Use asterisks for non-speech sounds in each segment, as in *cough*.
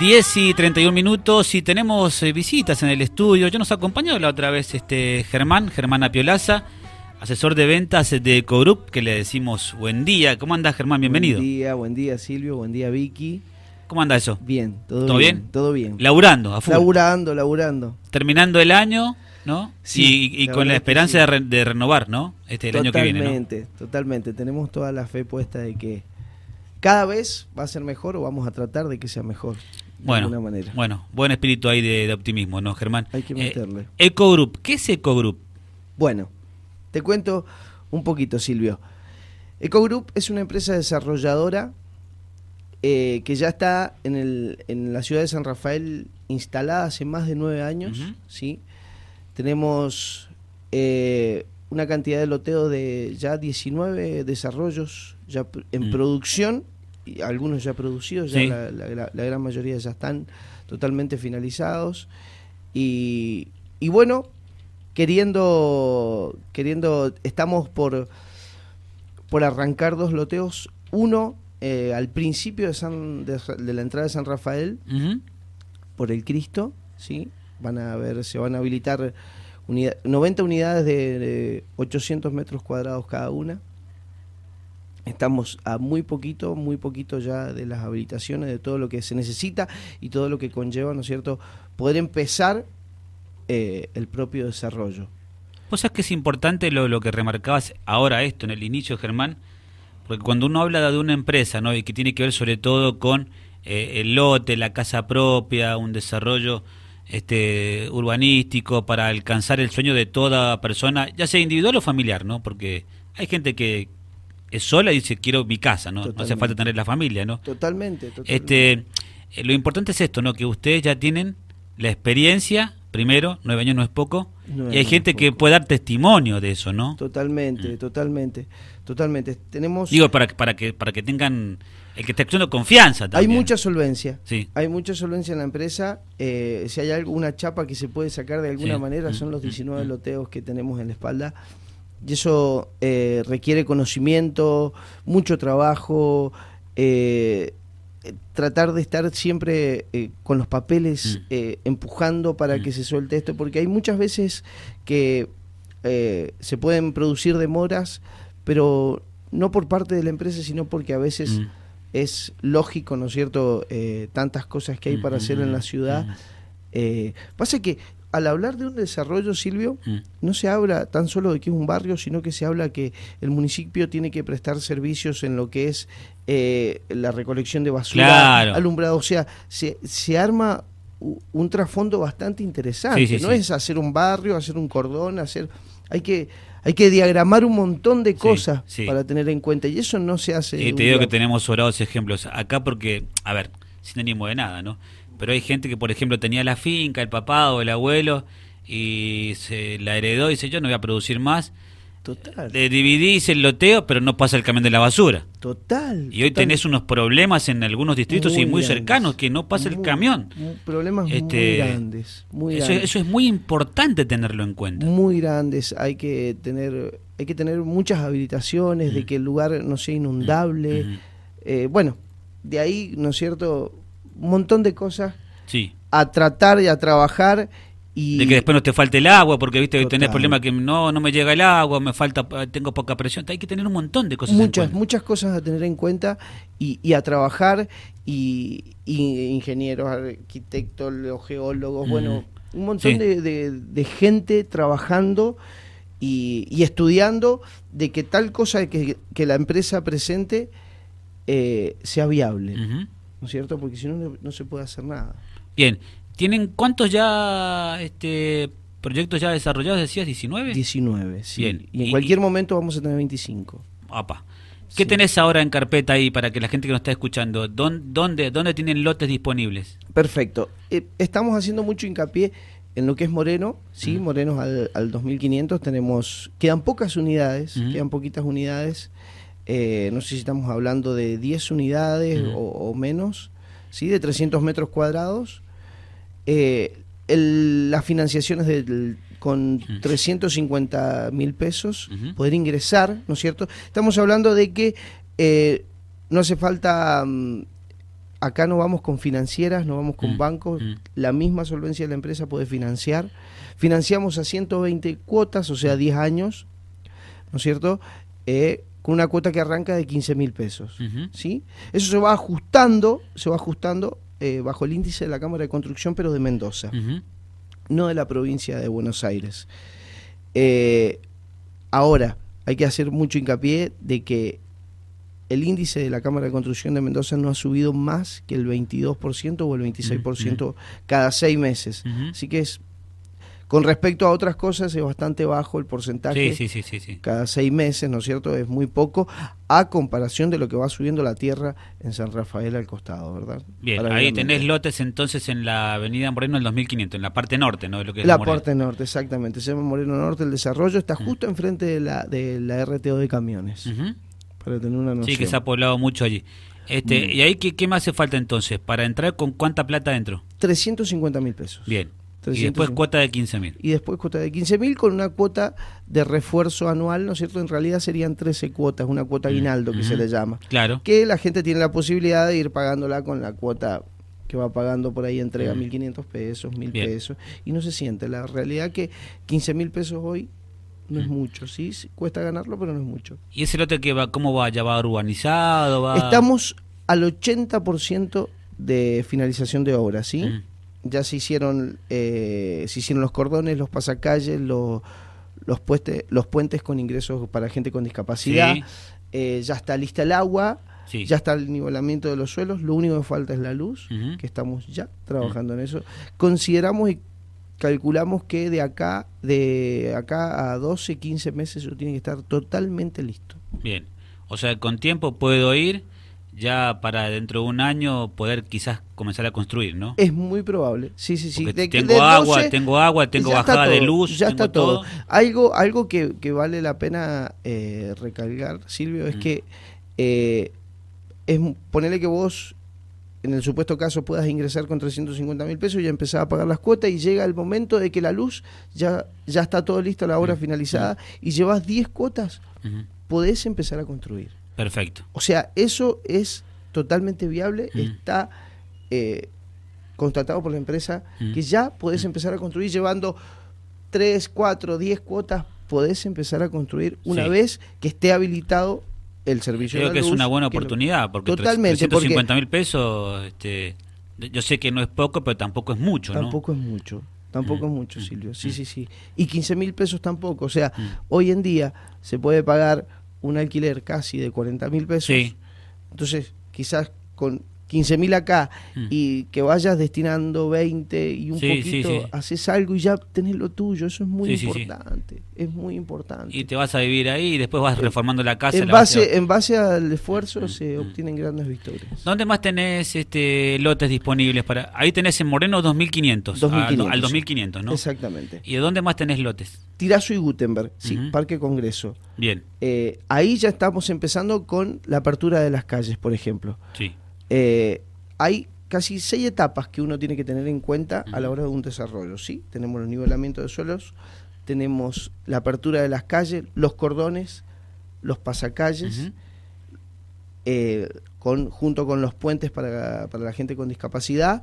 10 y 31 minutos y tenemos eh, visitas en el estudio. Ya nos acompañó la otra vez este Germán, Germán Apiolaza, asesor de ventas de Ecogroup, que le decimos buen día. ¿Cómo anda Germán? Bienvenido. Buen día, buen día Silvio, buen día Vicky. ¿Cómo anda eso? Bien, todo, ¿Todo bien? Todo bien. Laburando, a full. Laburando, laburando. Terminando el año, ¿no? Sí, y y la con la esperanza sí. de, re- de renovar, ¿no? Este el año que viene, ¿no? Totalmente, totalmente. Tenemos toda la fe puesta de que cada vez va a ser mejor o vamos a tratar de que sea mejor. De Bueno, alguna manera. bueno, buen espíritu ahí de, de optimismo, ¿no, Germán? Hay que Eh, meterle. Ecogroup, ¿qué es Ecogroup? Bueno, te cuento un poquito, Silvio. Ecogroup es una empresa desarrolladora eh, que ya está en, el, en la ciudad de San Rafael instalada hace más de nueve años. ¿sí? Tenemos eh, una cantidad de loteo de ya 19 desarrollos ya en Mm. producción, algunos ya producidos, ya Sí. la, la- la- gran mayoría ya están totalmente finalizados. Y, y bueno, queriendo, queriendo, estamos por, por arrancar dos loteos. Uno eh, al principio de, San, de, de la entrada de San Rafael, por el Cristo, ¿sí? Van a ver, se van a habilitar unida- 90 unidades de, de 800 metros cuadrados cada una. Estamos a muy poquito, muy poquito ya de las habilitaciones, de todo lo que se necesita y todo lo que conlleva, ¿no es cierto?, poder empezar eh, el propio desarrollo. Vos sabés que es importante lo, lo que remarcabas ahora esto, en el inicio, Germán, porque cuando uno habla de una empresa, ¿no? Y que tiene que ver sobre todo con eh, el lote, la casa propia, un desarrollo este urbanístico para alcanzar el sueño de toda persona, ya sea individual o familiar, ¿no? Porque hay gente que es sola y dice quiero mi casa, ¿no? No hace falta tener la familia, ¿no? Totalmente, totalmente. Este, eh, lo importante es esto, ¿no? Que ustedes ya tienen la experiencia, primero, nueve años no es poco, Nueve y hay gente que puede dar testimonio de eso, ¿no? Totalmente, totalmente, totalmente. Tenemos... Digo, para, que- para que para que tengan, el que esté escuchando confianza Hay también. mucha solvencia. Sí. Hay mucha solvencia en la empresa. eh, si hay alguna chapa que se puede sacar de alguna Sí. manera, Mm, son los mm, 19 mm. loteos que tenemos en la espalda. Y eso eh, requiere conocimiento, mucho trabajo, eh, tratar de estar siempre eh, con los papeles Mm. eh, empujando para Mm. que se suelte esto, porque hay muchas veces que se pueden producir demoras, pero no por parte de la empresa, sino porque a veces Mm. es lógico, ¿no es cierto?, tantas cosas que hay para hacer en la ciudad. Pasa que al hablar de un desarrollo, Silvio, mm. no se habla tan solo de que es un barrio, sino que se habla que el municipio tiene que prestar servicios en lo que es eh, la recolección de basura, Claro. alumbrado, o sea, se, se arma un trasfondo bastante interesante. Sí, sí, no sí. es hacer un barrio, hacer un cordón, hacer, hay que hay que diagramar un montón de cosas para tener en cuenta y eso no se hace. Y te digo día que tenemos sobrados ejemplos acá porque, a ver, sin ánimo de nada, ¿no? Pero hay gente que, por ejemplo, tenía la finca, el papá o el abuelo, y se la heredó y dice, yo no voy a producir más. Total. Le dividís el loteo, pero no pasa el camión de la basura. Total. Y hoy total. tenés unos problemas en algunos distritos y muy grandes, cercanos que no pasa el muy- camión. muy- problemas muy Este, grandes. Muy Eso, grandes. eso es muy importante tenerlo en cuenta. muy grandes. Hay que tener, hay que tener muchas habilitaciones de Mm. que el lugar no sea inundable. Ujú. Eh, bueno, de ahí, ¿no es cierto? Un montón de cosas Sí. a tratar y a trabajar y De que después no te falte el agua, porque viste que tenés problemas que no, no me llega el agua, me falta, tengo poca presión. Hay que tener un montón de cosas en muchas cuenta. muchas cosas a tener en cuenta y, y a trabajar y, y ingenieros, arquitectos, los geólogos, Mm. bueno, un montón Sí. de, de- de gente trabajando y, y estudiando de que tal cosa que, que la empresa presente eh, sea viable. ¿No es cierto? Porque si no, no, no se puede hacer nada. Bien, ¿tienen cuántos ya este proyectos ya desarrollados? Decías 19. 19, sí. Bien. Y en Y- cualquier y- momento vamos a tener 25. Apa. ¿Qué Sí. tenés ahora en carpeta ahí para que la gente que nos está escuchando, ¿dónde, dónde, tienen lotes disponibles? Perfecto. Eh, estamos haciendo mucho hincapié en lo que es Moreno, sí, Ujú. Morenos al, al 2500 tenemos, quedan pocas unidades, quedan poquitas unidades, eh, no sé si estamos hablando de 10 unidades o, o menos, sí, de 300 metros cuadrados. Eh, el- las financiaciones del- con Ujú. 350 mil pesos, poder ingresar, ¿no es cierto? Estamos hablando de que eh, no hace falta mm, acá no vamos con financieras, no vamos con Mm, bancos, mm. la misma solvencia de la empresa puede financiar. Financiamos a 120 cuotas, o sea, 10 años, ¿no es cierto? Eh, con una cuota que arranca de 15 mil pesos. ¿sí? Eso se va ajustando, se va ajustando eh, bajo el índice de la Cámara de Construcción, pero de Mendoza, no de la provincia de Buenos Aires. Eh, ahora, hay que hacer mucho hincapié de que el índice de la Cámara de Construcción de Mendoza no ha subido más que el 22% o el 26% cada seis meses. Así que es, con respecto a otras cosas, es bastante bajo el porcentaje Sí, sí, sí, cada seis meses, ¿no es cierto? Es muy poco a comparación de lo que va subiendo la tierra en San Rafael al costado, ¿verdad? Bien, Para ahí tenés lotes entonces en la avenida Moreno el 2500, en la parte norte, ¿no? De lo que es La parte norte, exactamente. Se llama Moreno Norte. El desarrollo está justo enfrente de la, de la RTO de camiones, para tener una noción. Sí, que se ha poblado mucho allí. Este, Mm. ¿Y ahí qué, qué más hace falta entonces? ¿Para entrar con cuánta plata dentro? 350 mil pesos. Bien. Y 350. después cuota de 15 mil. Y después cuota de 15 mil con una cuota de refuerzo anual, ¿no es cierto? En realidad serían 13 cuotas, una cuota aguinaldo que se le llama. Claro. que la gente tiene la posibilidad de ir pagándola con la cuota que va pagando por ahí, entrega Mm. 1.500 pesos, 1.000 Bien. pesos, y no se siente. La realidad que 15 mil pesos hoy no es Mm. mucho, ¿sí? Cuesta ganarlo, pero no es mucho. ¿Y ese lote que va, cómo va? ¿Ya va urbanizado? Va... Estamos al 80% de finalización de obras, ¿sí? Mm. Ya se hicieron, eh, se hicieron los cordones, los pasacalles, los, los, puente- los puentes con ingresos para gente con discapacidad, Sí. eh, ya está lista el agua, Sí. Ya está el nivelamiento de los suelos, lo único que falta es la luz, que estamos ya trabajando en eso. Consideramos y calculamos que de acá de acá a 12, 15 meses eso tiene que estar totalmente listo. Bien. O sea, con tiempo puedo ir ya para dentro de un año poder quizás comenzar a construir, ¿no? Es muy probable. Sí, sí, sí. De que- tengo de agua, 12, tengo agua, tengo bajada de luz, Ya tengo está todo. todo. Algo, algo que, que vale la pena eh, recalcar, Silvio, es Mm. que eh, es ponerle que vos, en el supuesto caso, puedas ingresar con 350 mil pesos y ya empezar a pagar las cuotas y llega el momento de que la luz ya, ya está todo listo, la obra Mm. finalizada, y llevas 10 cuotas, Ujú. podés empezar a construir. Perfecto. O sea, eso es totalmente viable, Mm. está eh, constatado por la empresa Mm. que ya podés empezar a construir llevando 3, 4, 10 cuotas, podés empezar a construir una Sí. vez que esté habilitado el servicio Creo de que la es luz, una buena que lo- oportunidad, porque Totalmente, porque- 350 mil pesos, este, yo sé que no es poco, pero tampoco es mucho, ¿no? Tampoco es mucho, tampoco Mm, es mucho, mm, Silvio. Sí, mm. sí, sí. Y 15 mil pesos tampoco. O sea, Mm. hoy en día se puede pagar un alquiler casi de 40 mil pesos. Sí. Entonces, quizás con 15 mil acá Mm. y que vayas destinando 20 y un Sí, poquito, sí. haces algo y ya tenés lo tuyo. Eso es muy importante. Es muy importante. Y te vas a vivir ahí y después vas reformando la casa. en, la vas a- base, en base al esfuerzo Mm, se mm. obtienen grandes victorias. ¿Dónde más tenés este lotes disponibles para? Ahí tenés en Moreno 2500, 2500, al, al sí. 2500, ¿no? Exactamente. ¿Y de dónde más tenés lotes? Tirazo y Gutenberg, sí. Parque Congreso. Bien, Eh, ahí ya estamos empezando con la apertura de las calles, por ejemplo. sí. Eh, hay casi seis etapas que uno tiene que tener en cuenta a la hora de un desarrollo. ¿sí? Tenemos el nivelamiento de suelos, tenemos la apertura de las calles, los cordones, los pasacalles, eh, con, junto con los puentes para, para la gente con discapacidad,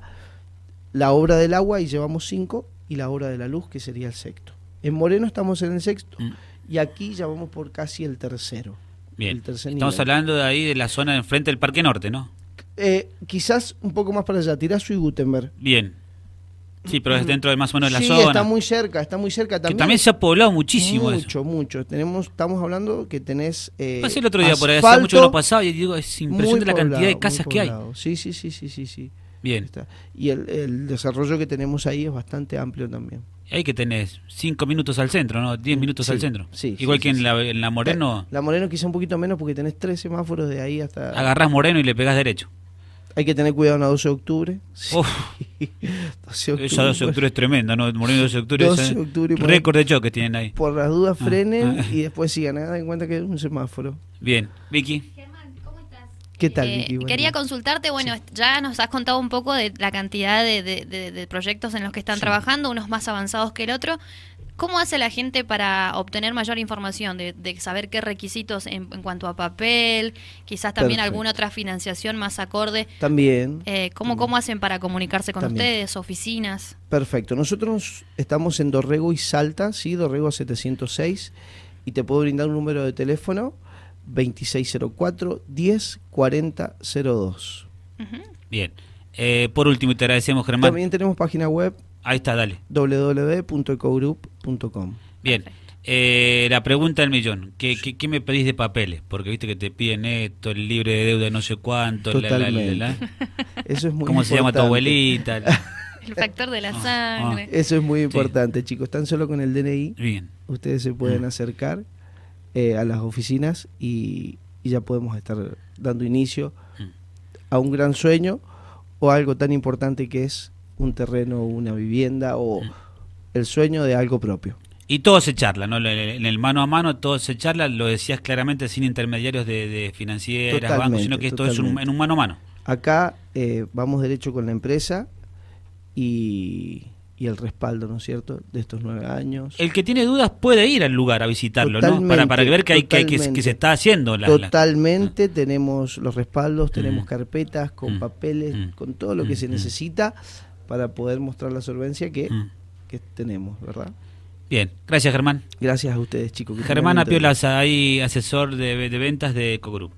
la obra del agua, y llevamos cinco, y la obra de la luz, que sería el sexto. En Moreno estamos en el sexto, Mm. y aquí ya vamos por casi el tercero. Bien. el tercer Estamos nivel. hablando de ahí de la zona de enfrente del Parque Norte, ¿no? Eh, quizás un poco más para allá, Tirazo y Gutenberg. Bien. Sí, pero es dentro de más o menos de la sí, zona. está muy cerca, está muy cerca que también. también se ha poblado muchísimo eso. Mucho, mucho. Tenemos, estamos hablando que tenés. Eh, Pasé el otro día por ahí, hace mucho que no pasaba y digo, es impresionante la cantidad poblado, de casas que hay. poblado. Sí, sí, sí, sí, sí, sí. Bien. Está. Y el, el desarrollo que tenemos ahí es bastante amplio también. Ahí que tenés 5 minutos al centro, ¿no? 10 minutos Sí, al centro. sí, Igual sí, que en, la, en la Moreno, La Moreno quizá un poquito menos porque tenés tres semáforos de ahí hasta... agarrás Moreno y le pegás derecho. Hay que tener cuidado en la 12 de octubre. Sí. Uf, *laughs* 12 de esa 12 de octubre es tremenda, ¿no? Moreno 12 de octubre 12 es de octubre récord de choques tienen ahí. Por las dudas Ah, frenen ah. y después sigan. Hagan en cuenta que es un semáforo. Bien, Vicky. Germán, ¿cómo estás? ¿Qué tal, Eh, Vicky? Buen quería consultarte, bueno, ya nos has contado un poco de la cantidad de, de- de- de proyectos en los que están Sí. trabajando, unos más avanzados que el otro. ¿Cómo hace la gente para obtener mayor información? De, de saber qué requisitos en, en cuanto a papel, quizás también Perfecto. alguna otra financiación más acorde. También. Eh, ¿cómo, ¿Cómo hacen para comunicarse con También. ustedes, oficinas? Perfecto. Nosotros estamos en Dorrego y Salta, ¿sí? Dorrego 706. Y te puedo brindar un número de teléfono 2604 104002. Ujú. Bien. Eh, por último, y te agradecemos, Germán. También tenemos página web Ahí está, dale. www.ecogroup.com. Bien. Eh, la pregunta del millón. ¿Qué, qué, qué me pedís de papeles? Porque viste que te piden esto, el libre de deuda, no sé cuánto. la, la, la, Totalmente. la. *laughs* Eso es muy ¿Cómo se llama tu abuelita? *laughs* El factor de la Ah, sangre. Eso es muy importante, chicos. Tan solo con el DNI Bien. ustedes se pueden Mm. acercar eh, a las oficinas y, y ya podemos estar dando inicio Mm. a un gran sueño o algo tan importante que es un terreno, una vivienda o el sueño de algo propio. Y todo se charla, ¿no? En el mano a mano todo se charla, lo decías claramente, sin intermediarios de, de financieras, bancos, sino que esto es un, en un mano a mano. Acá eh, vamos derecho con la empresa y, y el respaldo, ¿no es cierto?, de estos nueve años. El que tiene dudas puede ir al lugar a visitarlo, ¿no? Para, para ver que, hay, que, se está haciendo. La, la- Totalmente, tenemos los respaldos, tenemos Mm. carpetas con Mm. papeles, Mm. con todo lo que se necesita para poder mostrar la solvencia que, Mm. que tenemos, ¿verdad? Bien, gracias Germán. Gracias a ustedes, chicos. Germán. Apiolas, ahí asesor de, de ventas de Ecogroup.